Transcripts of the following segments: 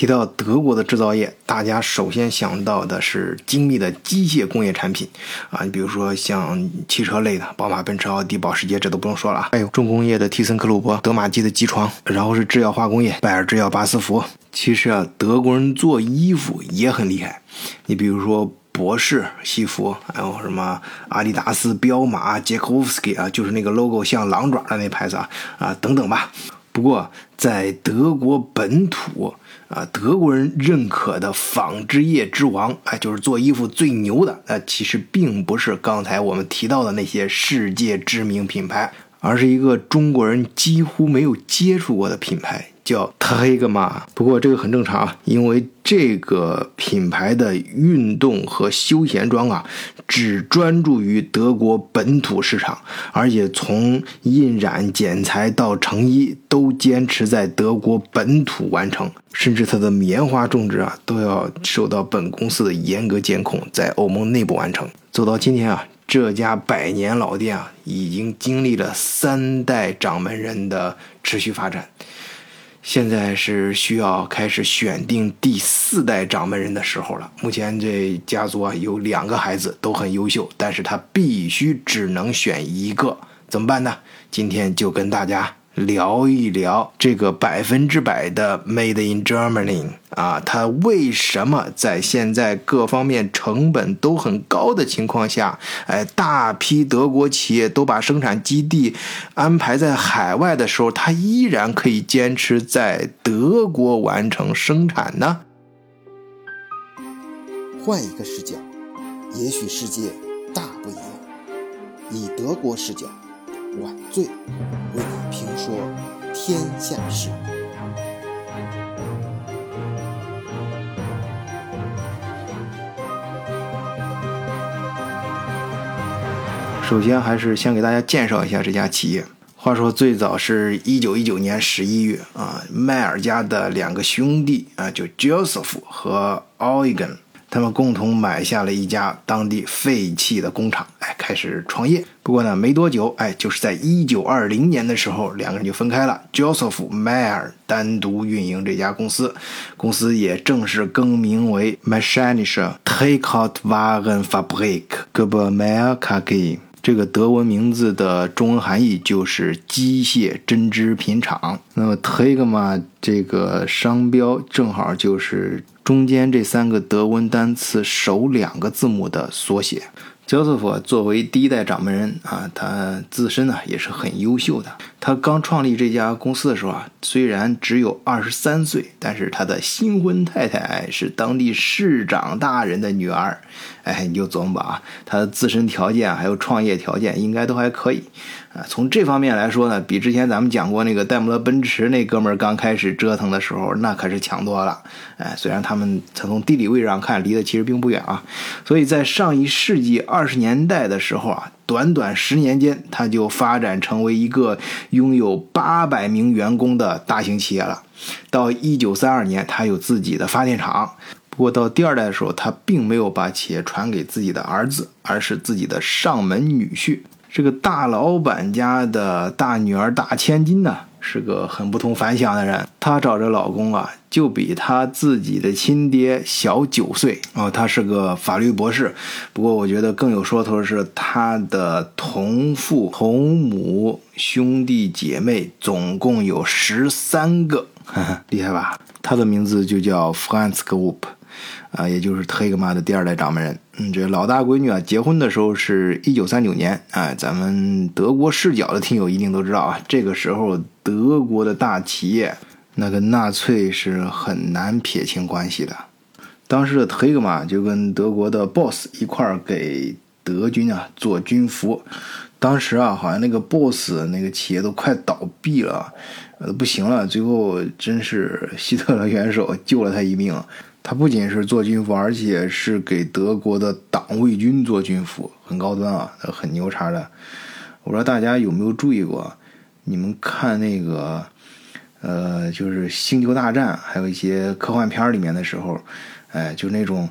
提到德国的制造业，大家首先想到的是精密的机械工业产品啊，你比如说像汽车类的，宝马、奔驰、奥迪、保时捷，这都不用说了。还有重工业的提森克鲁伯、德玛吉的机床，然后是制药化工业，拜耳制药、巴斯夫。其实啊，德国人做衣服也很厉害，你比如说博士西服，还有什么阿迪达斯、彪马、杰克沃夫斯基啊，就是那个 logo 像狼爪的那牌子啊啊等等吧。不过在德国本土。啊，德国人认可的纺织业之王，哎，就是做衣服最牛的。呃，其实并不是刚才我们提到的那些世界知名品牌，而是一个中国人几乎没有接触过的品牌。叫 Tegma，不过这个很正常啊，因为这个品牌的运动和休闲装啊，只专注于德国本土市场，而且从印染、剪裁到成衣都坚持在德国本土完成，甚至它的棉花种植啊，都要受到本公司的严格监控，在欧盟内部完成。走到今天啊，这家百年老店啊，已经经历了三代掌门人的持续发展。现在是需要开始选定第四代掌门人的时候了。目前这家族啊有两个孩子都很优秀，但是他必须只能选一个，怎么办呢？今天就跟大家。聊一聊这个百分之百的 Made in Germany 啊，它为什么在现在各方面成本都很高的情况下，哎，大批德国企业都把生产基地安排在海外的时候，它依然可以坚持在德国完成生产呢？换一个视角，也许世界大不一样。以德国视角。晚醉为你评说天下事。首先，还是先给大家介绍一下这家企业。话说，最早是一九一九年十一月啊，迈尔家的两个兄弟啊，就 Joseph 和 Eugen。他们共同买下了一家当地废弃的工厂，哎，开始创业。不过呢，没多久，哎，就是在一九二零年的时候，两个人就分开了。Joseph Mayer 单独运营这家公司，公司也正式更名为 Maschische Traktorwagenfabrik g e b e m e r KG。这个德文名字的中文含义就是机械针织品厂。那么 Tegma 这个商标正好就是中间这三个德文单词首两个字母的缩写。Joseph 作为第一代掌门人啊，他自身呢也是很优秀的。他刚创立这家公司的时候啊，虽然只有二十三岁，但是他的新婚太太是当地市长大人的女儿。哎，你就琢磨吧，他的自身条件还有创业条件应该都还可以。啊，从这方面来说呢，比之前咱们讲过那个戴姆勒奔驰那哥们儿刚开始折腾的时候，那可是强多了。哎，虽然他们从地理位置上看离得其实并不远啊，所以在上一世纪二十年代的时候啊，短短十年间，他就发展成为一个拥有八百名员工的大型企业了。到一九三二年，他有自己的发电厂。不过到第二代的时候，他并没有把企业传给自己的儿子，而是自己的上门女婿。这个大老板家的大女儿大千金呢，是个很不同凡响的人。她找这老公啊，就比她自己的亲爹小九岁哦。她是个法律博士，不过我觉得更有说头的是她的同父同母兄弟姐妹总共有十三个，厉害吧？她的名字就叫 Franz Group。啊，也就是特格玛的第二代掌门人。嗯，这老大闺女啊，结婚的时候是一九三九年。哎，咱们德国视角的听友一定都知道啊，这个时候德国的大企业那跟纳粹是很难撇清关系的。当时的特格玛就跟德国的 BOSS 一块儿给德军啊做军服。当时啊，好像那个 BOSS 那个企业都快倒闭了，呃，不行了。最后真是希特勒元首救了他一命。他不仅是做军服，而且是给德国的党卫军做军服，很高端啊，很牛叉的。我不知道大家有没有注意过，你们看那个，呃，就是《星球大战》，还有一些科幻片里面的时候，哎，就那种，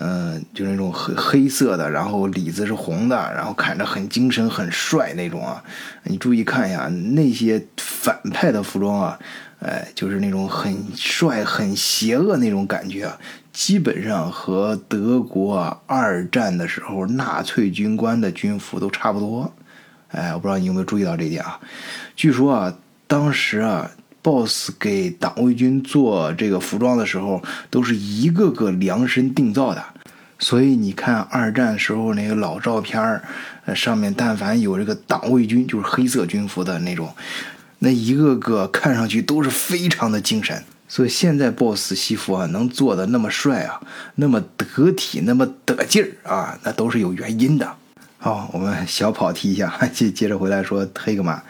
嗯，就是那种黑黑色的，然后里子是红的，然后看着很精神、很帅那种啊。你注意看一下那些反派的服装啊。哎，就是那种很帅、很邪恶那种感觉啊，基本上和德国二战的时候纳粹军官的军服都差不多。哎，我不知道你有没有注意到这一点啊？据说啊，当时啊，BOSS 给党卫军做这个服装的时候，都是一个个量身定造的。所以你看二战时候那个老照片儿，上面但凡有这个党卫军，就是黑色军服的那种。那一个个看上去都是非常的精神，所以现在 BOSS 西服啊能做的那么帅啊，那么得体，那么得劲儿啊，那都是有原因的。好，我们小跑题一下，接接着回来说黑格玛。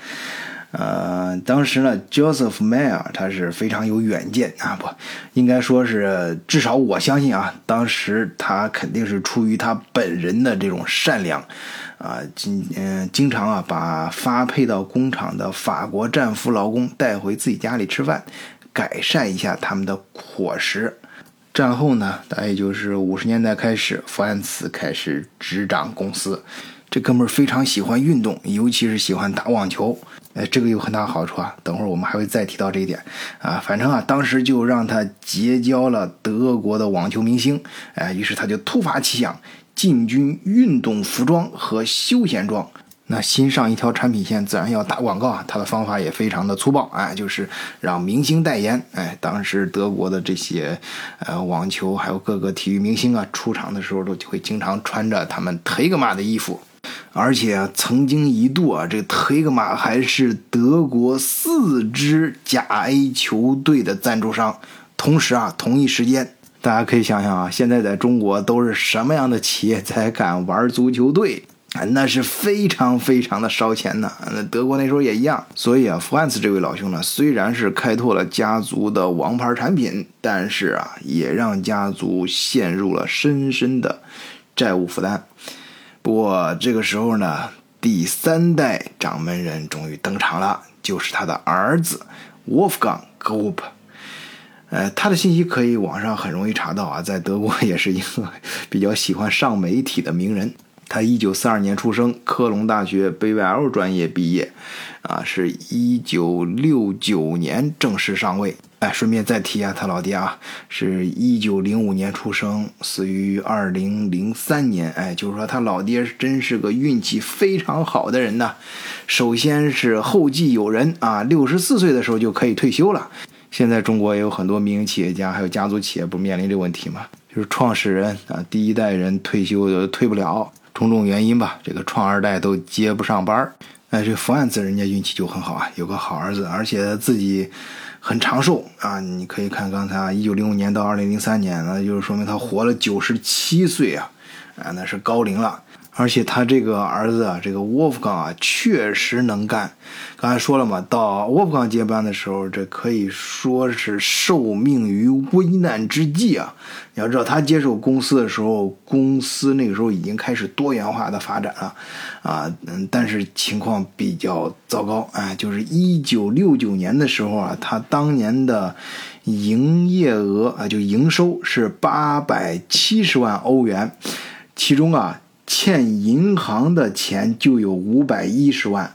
呃，当时呢，Joseph Mayer 他是非常有远见啊，不应该说是，至少我相信啊，当时他肯定是出于他本人的这种善良。啊，经嗯，经常啊，把发配到工厂的法国战俘劳工带回自己家里吃饭，改善一下他们的伙食。战后呢，大概就是五十年代开始，福安茨开始执掌公司。这哥们儿非常喜欢运动，尤其是喜欢打网球。哎，这个有很大好处啊。等会儿我们还会再提到这一点啊。反正啊，当时就让他结交了德国的网球明星。哎，于是他就突发奇想。进军运动服装和休闲装，那新上一条产品线自然要打广告啊。他的方法也非常的粗暴，哎，就是让明星代言。哎，当时德国的这些呃网球还有各个体育明星啊，出场的时候都会经常穿着他们特格玛的衣服，而且啊曾经一度啊，这特格玛还是德国四支甲 A 球队的赞助商。同时啊，同一时间。大家可以想想啊，现在在中国都是什么样的企业才敢玩足球队？那是非常非常的烧钱的。那德国那时候也一样。所以啊，弗汉茨这位老兄呢，虽然是开拓了家族的王牌产品，但是啊，也让家族陷入了深深的债务负担。不过这个时候呢，第三代掌门人终于登场了，就是他的儿子 Wolfgang Grupp。呃，他的信息可以网上很容易查到啊，在德国也是一个比较喜欢上媒体的名人。他一九四二年出生，科隆大学 BVL 专业毕业，啊，是一九六九年正式上位。哎，顺便再提一下他老爹啊，是一九零五年出生，死于二零零三年。哎，就是说他老爹真是个运气非常好的人呐。首先是后继有人啊，六十四岁的时候就可以退休了。现在中国也有很多民营企业家，还有家族企业，不面临这个问题吗？就是创始人啊，第一代人退休退不了，种种原因吧，这个创二代都接不上班儿。哎，这福安子人家运气就很好啊，有个好儿子，而且自己很长寿啊。你可以看刚才啊，一九零五年到二零零三年，那就是说明他活了九十七岁啊，啊，那是高龄了。而且他这个儿子啊，这个沃夫冈啊，确实能干。刚才说了嘛，到沃夫冈接班的时候，这可以说是受命于危难之际啊。你要知道，他接手公司的时候，公司那个时候已经开始多元化的发展了，啊，嗯，但是情况比较糟糕。哎，就是一九六九年的时候啊，他当年的营业额啊，就营收是八百七十万欧元，其中啊。欠银行的钱就有五百一十万，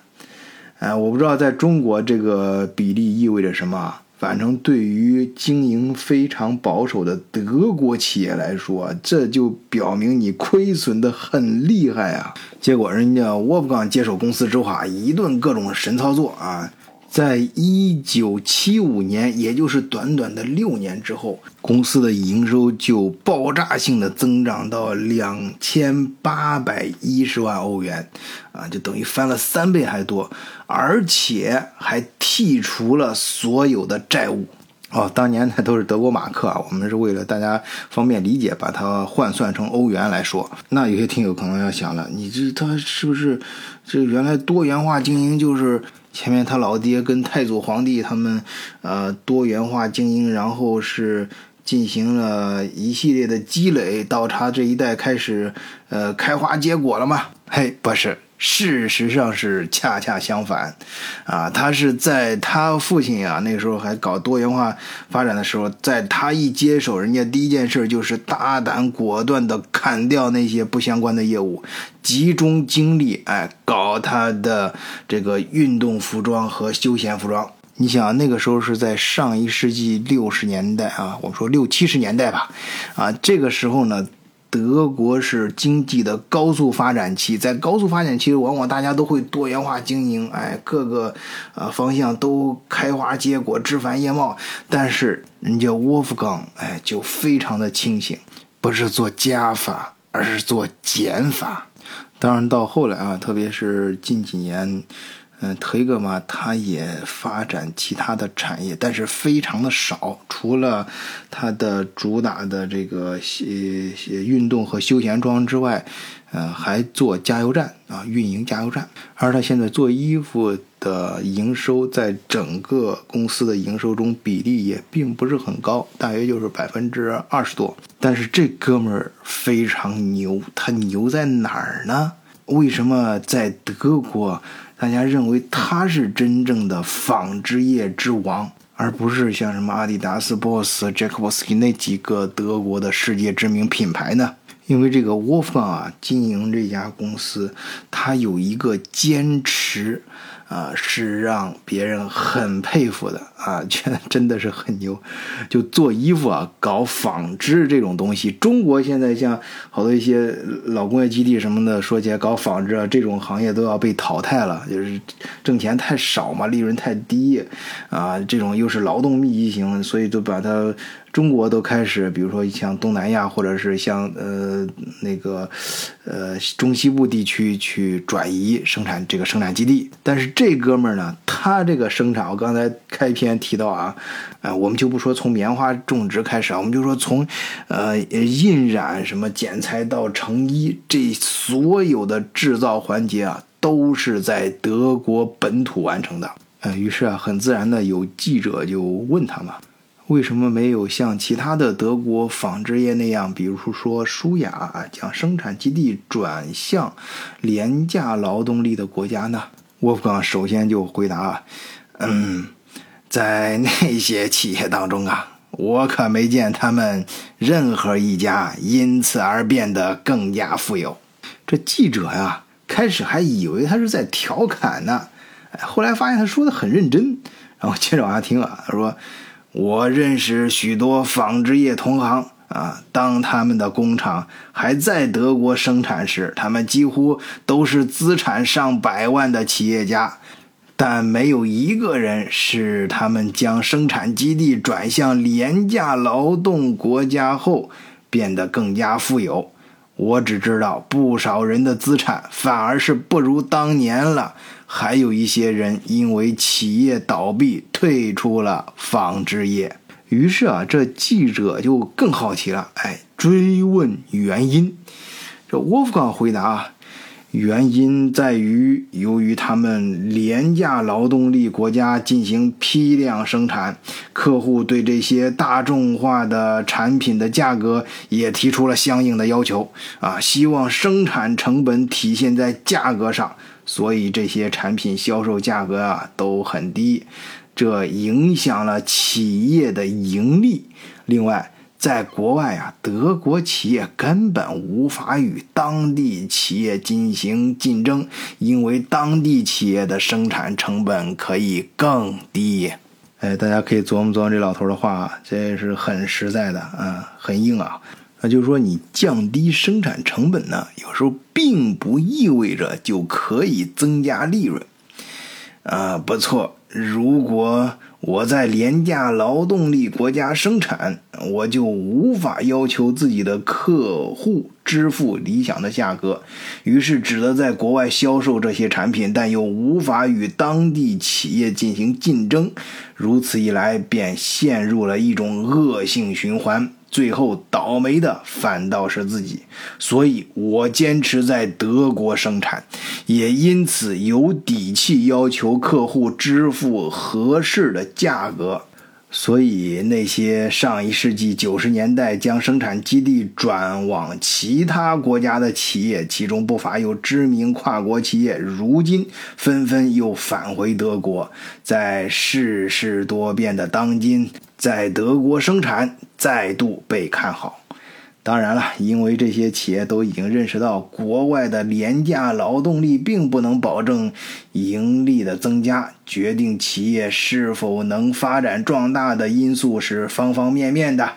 哎，我不知道在中国这个比例意味着什么。反正对于经营非常保守的德国企业来说，这就表明你亏损的很厉害啊。结果人家沃夫冈接手公司之后啊，一顿各种神操作啊。在一九七五年，也就是短短的六年之后，公司的营收就爆炸性的增长到两千八百一十万欧元，啊，就等于翻了三倍还多，而且还剔除了所有的债务。哦，当年那都是德国马克啊，我们是为了大家方便理解，把它换算成欧元来说。那有些听友可能要想了，你这他是不是这原来多元化经营就是？前面他老爹跟太祖皇帝他们，呃，多元化经营，然后是进行了一系列的积累，到他这一代开始，呃，开花结果了嘛？嘿，不是。事实上是恰恰相反，啊，他是在他父亲啊那个时候还搞多元化发展的时候，在他一接手，人家第一件事就是大胆果断的砍掉那些不相关的业务，集中精力哎搞他的这个运动服装和休闲服装。你想那个时候是在上一世纪六十年代啊，我们说六七十年代吧，啊，这个时候呢。德国是经济的高速发展期，在高速发展期，往往大家都会多元化经营，哎，各个呃方向都开花结果，枝繁叶茂。但是人家沃夫冈，哎，就非常的清醒，不是做加法，而是做减法。当然到后来啊，特别是近几年。嗯，推格嘛，它也发展其他的产业，但是非常的少。除了它的主打的这个呃运动和休闲装之外，呃，还做加油站啊，运营加油站。而它现在做衣服的营收，在整个公司的营收中比例也并不是很高，大约就是百分之二十多。但是这哥们儿非常牛，他牛在哪儿呢？为什么在德国？大家认为他是真正的纺织业之王，而不是像什么阿迪达斯、BOSS、j a c k b o s k i 那几个德国的世界知名品牌呢？因为这个沃夫冈啊，经营这家公司，他有一个坚持。啊，是让别人很佩服的啊，觉得真的是很牛。就做衣服啊，搞纺织这种东西，中国现在像好多一些老工业基地什么的，说起来搞纺织啊，这种行业都要被淘汰了，就是挣钱太少嘛，利润太低啊，这种又是劳动密集型，所以就把它。中国都开始，比如说像东南亚，或者是像呃那个呃中西部地区去转移生产这个生产基地。但是这哥们儿呢，他这个生产，我刚才开篇提到啊，呃，我们就不说从棉花种植开始啊，我们就说从呃印染、什么剪裁到成衣，这所有的制造环节啊，都是在德国本土完成的。呃，于是啊，很自然的有记者就问他嘛。为什么没有像其他的德国纺织业那样，比如说舒雅啊，将生产基地转向廉价劳动力的国家呢？沃夫冈首先就回答：“嗯，在那些企业当中啊，我可没见他们任何一家因此而变得更加富有。”这记者呀，开始还以为他是在调侃呢，后来发现他说的很认真，然后接着往下听啊，他说。我认识许多纺织业同行啊，当他们的工厂还在德国生产时，他们几乎都是资产上百万的企业家，但没有一个人是他们将生产基地转向廉价劳动国家后变得更加富有。我只知道，不少人的资产反而是不如当年了。还有一些人因为企业倒闭退出了纺织业，于是啊，这记者就更好奇了，哎，追问原因。这沃夫冈回答：原因在于，由于他们廉价劳动力国家进行批量生产，客户对这些大众化的产品的价格也提出了相应的要求啊，希望生产成本体现在价格上。所以这些产品销售价格啊都很低，这影响了企业的盈利。另外，在国外啊，德国企业根本无法与当地企业进行竞争，因为当地企业的生产成本可以更低。哎，大家可以琢磨琢磨这老头的话，这是很实在的啊，很硬啊。那就是说，你降低生产成本呢，有时候并不意味着就可以增加利润。啊，不错，如果我在廉价劳动力国家生产，我就无法要求自己的客户支付理想的价格，于是只得在国外销售这些产品，但又无法与当地企业进行竞争。如此一来，便陷入了一种恶性循环。最后倒霉的反倒是自己，所以我坚持在德国生产，也因此有底气要求客户支付合适的价格。所以那些上一世纪九十年代将生产基地转往其他国家的企业，其中不乏有知名跨国企业，如今纷纷又返回德国，在世事多变的当今。在德国生产再度被看好，当然了，因为这些企业都已经认识到，国外的廉价劳动力并不能保证盈利的增加，决定企业是否能发展壮大的因素是方方面面的，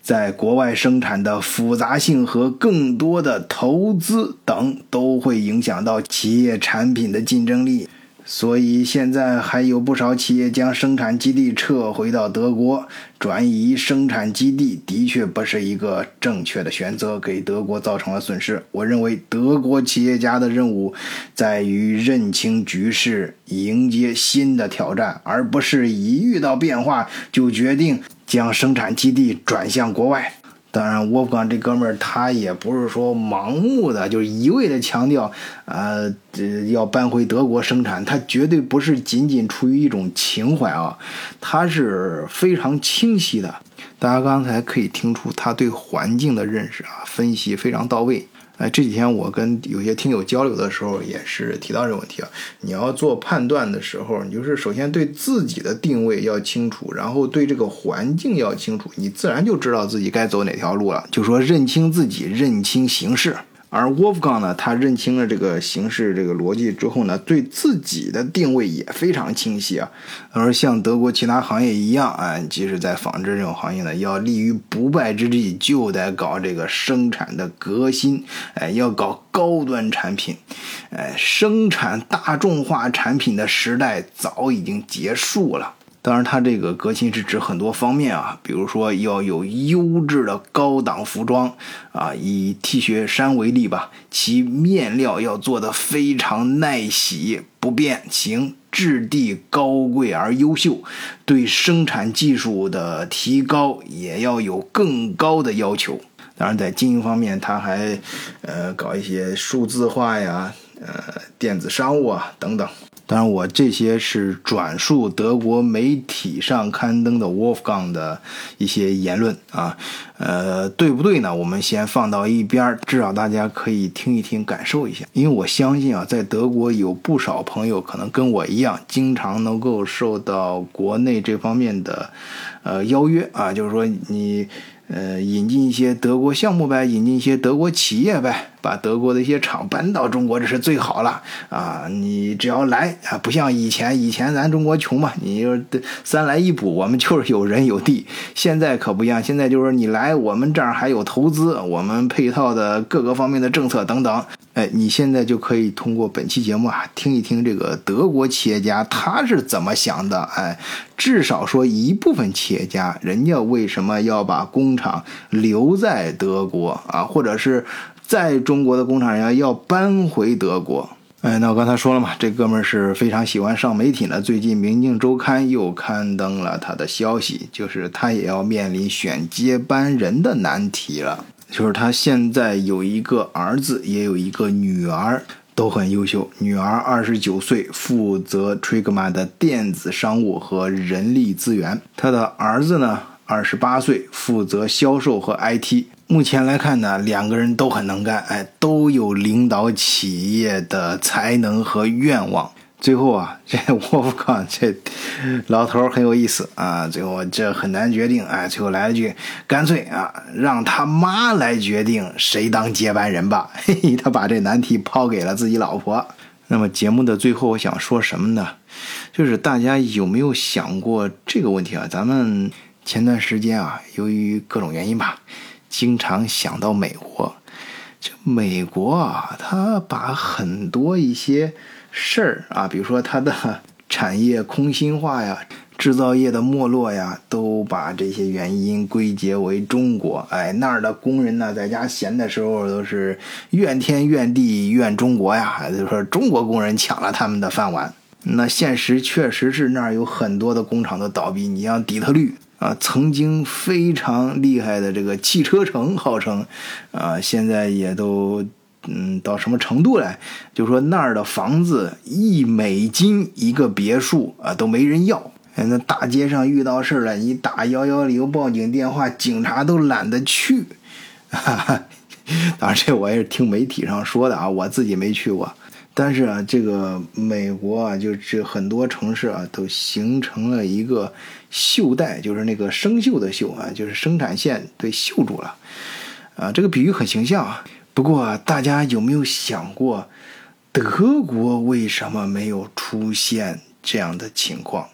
在国外生产的复杂性和更多的投资等，都会影响到企业产品的竞争力。所以现在还有不少企业将生产基地撤回到德国，转移生产基地的确不是一个正确的选择，给德国造成了损失。我认为德国企业家的任务在于认清局势，迎接新的挑战，而不是一遇到变化就决定将生产基地转向国外。当然，沃夫冈这哥们儿他也不是说盲目的，就是一味的强调，呃，要搬回德国生产。他绝对不是仅仅出于一种情怀啊，他是非常清晰的。大家刚才可以听出他对环境的认识啊，分析非常到位。哎，这几天我跟有些听友交流的时候，也是提到这个问题啊。你要做判断的时候，你就是首先对自己的定位要清楚，然后对这个环境要清楚，你自然就知道自己该走哪条路了。就说认清自己，认清形势。而 Wolfgang 呢，他认清了这个形势、这个逻辑之后呢，对自己的定位也非常清晰啊。而像德国其他行业一样啊，即使在纺织这种行业呢，要立于不败之地，就得搞这个生产的革新，哎，要搞高端产品，哎，生产大众化产品的时代早已经结束了。当然，它这个革新是指很多方面啊，比如说要有优质的高档服装啊，以 T 恤衫为例吧，其面料要做的非常耐洗、不变形，质地高贵而优秀，对生产技术的提高也要有更高的要求。当然，在经营方面，它还呃搞一些数字化呀、呃电子商务啊等等。当然，我这些是转述德国媒体上刊登的 Wolfgang 的一些言论啊，呃，对不对呢？我们先放到一边，至少大家可以听一听，感受一下。因为我相信啊，在德国有不少朋友可能跟我一样，经常能够受到国内这方面的呃邀约啊，就是说你。呃，引进一些德国项目呗，引进一些德国企业呗，把德国的一些厂搬到中国，这是最好了啊！你只要来啊，不像以前，以前咱中国穷嘛，你就三来一补，我们就是有人有地。现在可不一样，现在就是你来我们这儿还有投资，我们配套的各个方面的政策等等。哎，你现在就可以通过本期节目啊，听一听这个德国企业家他是怎么想的。哎，至少说一部分企业家，人家为什么要把工厂留在德国啊，或者是在中国的工厂人家要搬回德国？哎，那我刚才说了嘛，这哥们儿是非常喜欢上媒体呢。最近《明镜周刊》又刊登了他的消息，就是他也要面临选接班人的难题了。就是他现在有一个儿子，也有一个女儿，都很优秀。女儿二十九岁，负责 Trigma 的电子商务和人力资源；他的儿子呢，二十八岁，负责销售和 IT。目前来看呢，两个人都很能干，哎，都有领导企业的才能和愿望。最后啊，这沃夫康这老头很有意思啊。最后这很难决定，哎，最后来了句：“干脆啊，让他妈来决定谁当接班人吧。”嘿嘿，他把这难题抛给了自己老婆。那么节目的最后，我想说什么呢？就是大家有没有想过这个问题啊？咱们前段时间啊，由于各种原因吧，经常想到美国。这美国啊，他把很多一些。事儿啊，比如说它的产业空心化呀，制造业的没落呀，都把这些原因归结为中国。哎，那儿的工人呢，在家闲的时候都是怨天怨地怨中国呀，就说中国工人抢了他们的饭碗。那现实确实是那儿有很多的工厂都倒闭。你像底特律啊，曾经非常厉害的这个汽车城，号称啊，现在也都。嗯，到什么程度来？就说那儿的房子一美金一个别墅啊，都没人要。那大街上遇到事儿了，你打幺幺零报警电话，警察都懒得去。当然这我也是听媒体上说的啊，我自己没去过。但是啊，这个美国啊，就这很多城市啊，都形成了一个锈带，就是那个生锈的锈啊，就是生产线被锈住了。啊，这个比喻很形象啊。不过大家有没有想过，德国为什么没有出现这样的情况？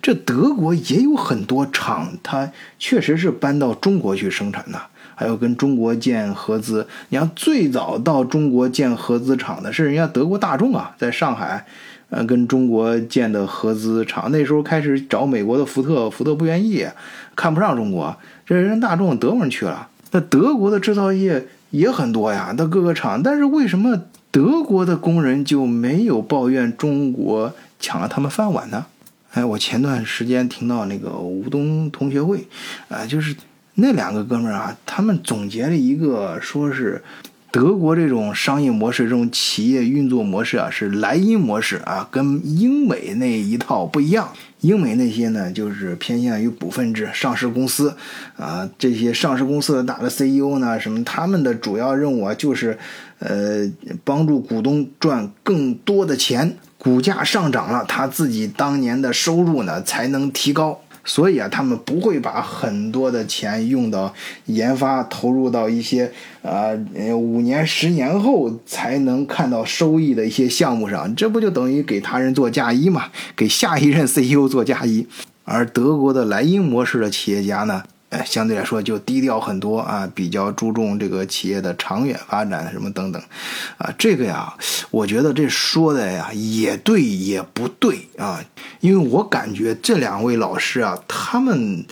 这德国也有很多厂，它确实是搬到中国去生产的，还有跟中国建合资。你像最早到中国建合资厂的是人家德国大众啊，在上海，呃，跟中国建的合资厂。那时候开始找美国的福特，福特不愿意，看不上中国，这人大众德国人去了。那德国的制造业也很多呀，那各个厂，但是为什么德国的工人就没有抱怨中国抢了他们饭碗呢？哎，我前段时间听到那个吴东同学会，啊，就是那两个哥们儿啊，他们总结了一个，说是德国这种商业模式、这种企业运作模式啊，是莱茵模式啊，跟英美那一套不一样。英美那些呢，就是偏向于股份制上市公司，啊，这些上市公司的大的 CEO 呢，什么他们的主要任务啊，就是，呃，帮助股东赚更多的钱。股价上涨了，他自己当年的收入呢才能提高，所以啊，他们不会把很多的钱用到研发，投入到一些呃五年、十年后才能看到收益的一些项目上，这不就等于给他人做嫁衣嘛？给下一任 CEO 做嫁衣。而德国的莱茵模式的企业家呢？哎，相对来说就低调很多啊，比较注重这个企业的长远发展什么等等，啊，这个呀，我觉得这说的呀也对也不对啊，因为我感觉这两位老师啊，他们。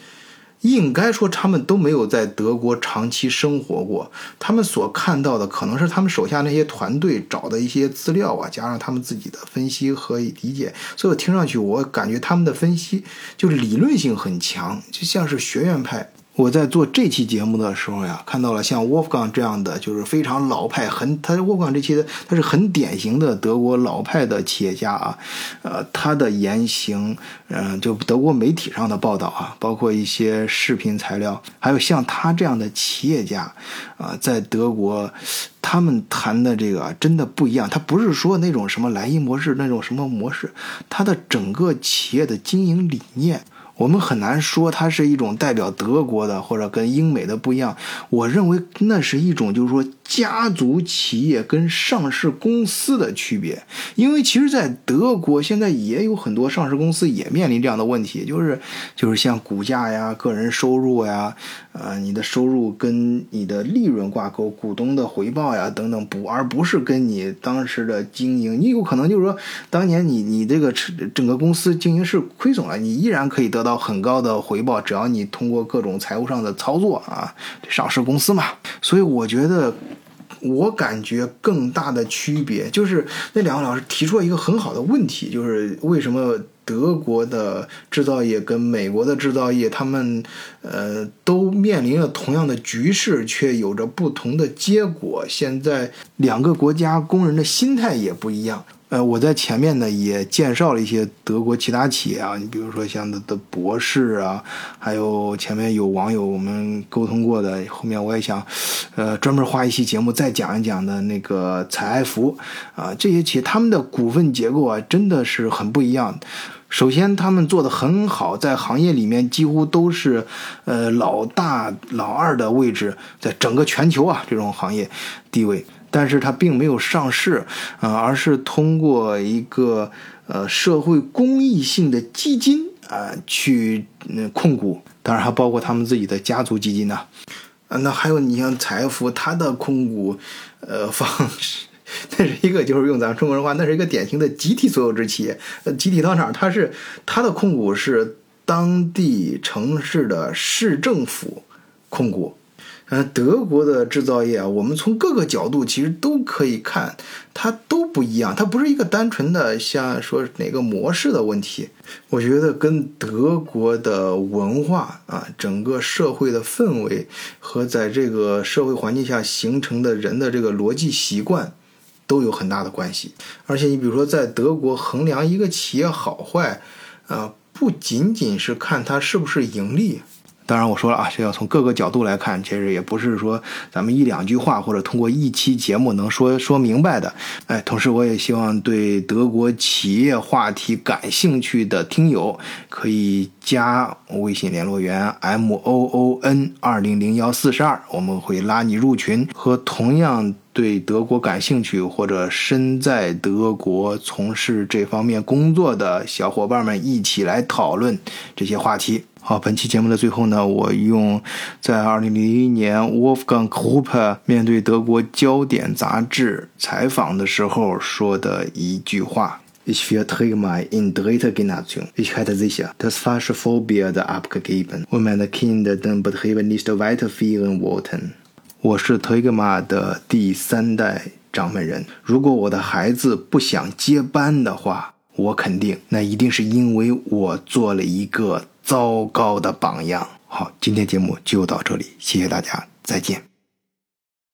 应该说，他们都没有在德国长期生活过。他们所看到的，可能是他们手下那些团队找的一些资料啊，加上他们自己的分析和理解。所以我听上去，我感觉他们的分析就理论性很强，就像是学院派。我在做这期节目的时候呀，看到了像沃夫冈这样的，就是非常老派，很他沃夫冈这期的他是很典型的德国老派的企业家啊，呃，他的言行，嗯，就德国媒体上的报道啊，包括一些视频材料，还有像他这样的企业家，啊，在德国，他们谈的这个真的不一样，他不是说那种什么莱茵模式那种什么模式，他的整个企业的经营理念。我们很难说它是一种代表德国的，或者跟英美的不一样。我认为那是一种，就是说。家族企业跟上市公司的区别，因为其实，在德国现在也有很多上市公司也面临这样的问题，就是就是像股价呀、个人收入呀，呃，你的收入跟你的利润挂钩，股东的回报呀等等，不而不是跟你当时的经营。你有可能就是说，当年你你这个整个公司经营是亏损了，你依然可以得到很高的回报，只要你通过各种财务上的操作啊，上市公司嘛。所以我觉得。我感觉更大的区别就是那两位老师提出了一个很好的问题，就是为什么德国的制造业跟美国的制造业，他们呃都面临了同样的局势，却有着不同的结果。现在两个国家工人的心态也不一样。呃，我在前面呢也介绍了一些德国其他企业啊，你比如说像的的博士啊，还有前面有网友我们沟通过的，后面我也想，呃，专门花一期节目再讲一讲的那个采埃孚啊，这些企业他们的股份结构啊真的是很不一样。首先，他们做的很好，在行业里面几乎都是呃老大老二的位置，在整个全球啊这种行业地位。但是它并没有上市，啊，而是通过一个呃社会公益性的基金啊去嗯控股，当然还包括他们自己的家族基金呢，啊，那还有你像财富，它的控股呃方式，那是一个就是用咱们中国人话，那是一个典型的集体所有制企业，呃，集体糖厂，它是它的控股是当地城市的市政府控股。呃，德国的制造业啊，我们从各个角度其实都可以看，它都不一样。它不是一个单纯的像说哪个模式的问题。我觉得跟德国的文化啊，整个社会的氛围和在这个社会环境下形成的人的这个逻辑习惯都有很大的关系。而且你比如说，在德国衡量一个企业好坏，啊，不仅仅是看它是不是盈利。当然我说了啊，这要从各个角度来看，其实也不是说咱们一两句话或者通过一期节目能说说明白的。哎，同时我也希望对德国企业话题感兴趣的听友可以加微信联络员 m o o n 二零零幺四十二，我们会拉你入群，和同样对德国感兴趣或者身在德国从事这方面工作的小伙伴们一起来讨论这些话题。好，本期节目的最后呢，我用在二零零一年 Wolfgang Gruppe 面对德国焦点杂志采访的时候说的一句话：“Ich vertrete mal in dritter Generation. Ich hätte sicher das falsche Vorbild abgegeben, und meine Kinder den Betrieb nicht weiterführen wollten。”我是特格玛的第三代掌门人，如果我的孩子不想接班的话，我肯定那一定是因为我做了一个。糟糕的榜样。好，今天节目就到这里，谢谢大家，再见。